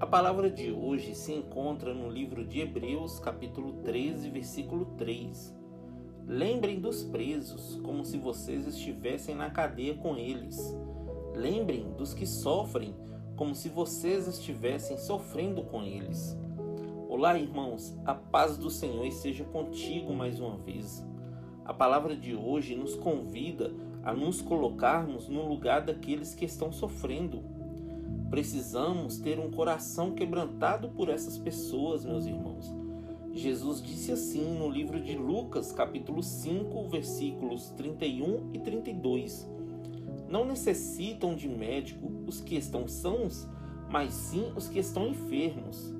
A palavra de hoje se encontra no livro de Hebreus, capítulo 13, versículo 3. Lembrem dos presos, como se vocês estivessem na cadeia com eles. Lembrem dos que sofrem, como se vocês estivessem sofrendo com eles. Olá, irmãos, a paz do Senhor esteja contigo mais uma vez. A palavra de hoje nos convida a nos colocarmos no lugar daqueles que estão sofrendo. Precisamos ter um coração quebrantado por essas pessoas, meus irmãos. Jesus disse assim no livro de Lucas, capítulo 5, versículos 31 e 32. Não necessitam de médico os que estão sãos, mas sim os que estão enfermos.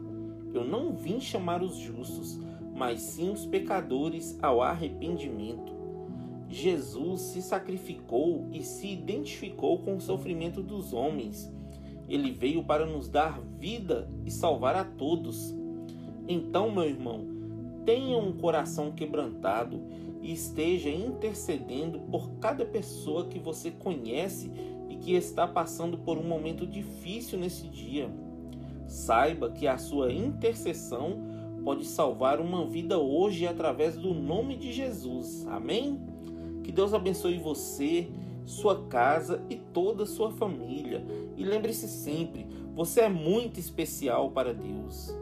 Eu não vim chamar os justos, mas sim os pecadores ao arrependimento. Jesus se sacrificou e se identificou com o sofrimento dos homens. Ele veio para nos dar vida e salvar a todos. Então, meu irmão, tenha um coração quebrantado e esteja intercedendo por cada pessoa que você conhece e que está passando por um momento difícil nesse dia. Saiba que a sua intercessão pode salvar uma vida hoje através do nome de Jesus. Amém? Que Deus abençoe você, sua casa e toda a sua família. E lembre-se sempre, você é muito especial para Deus.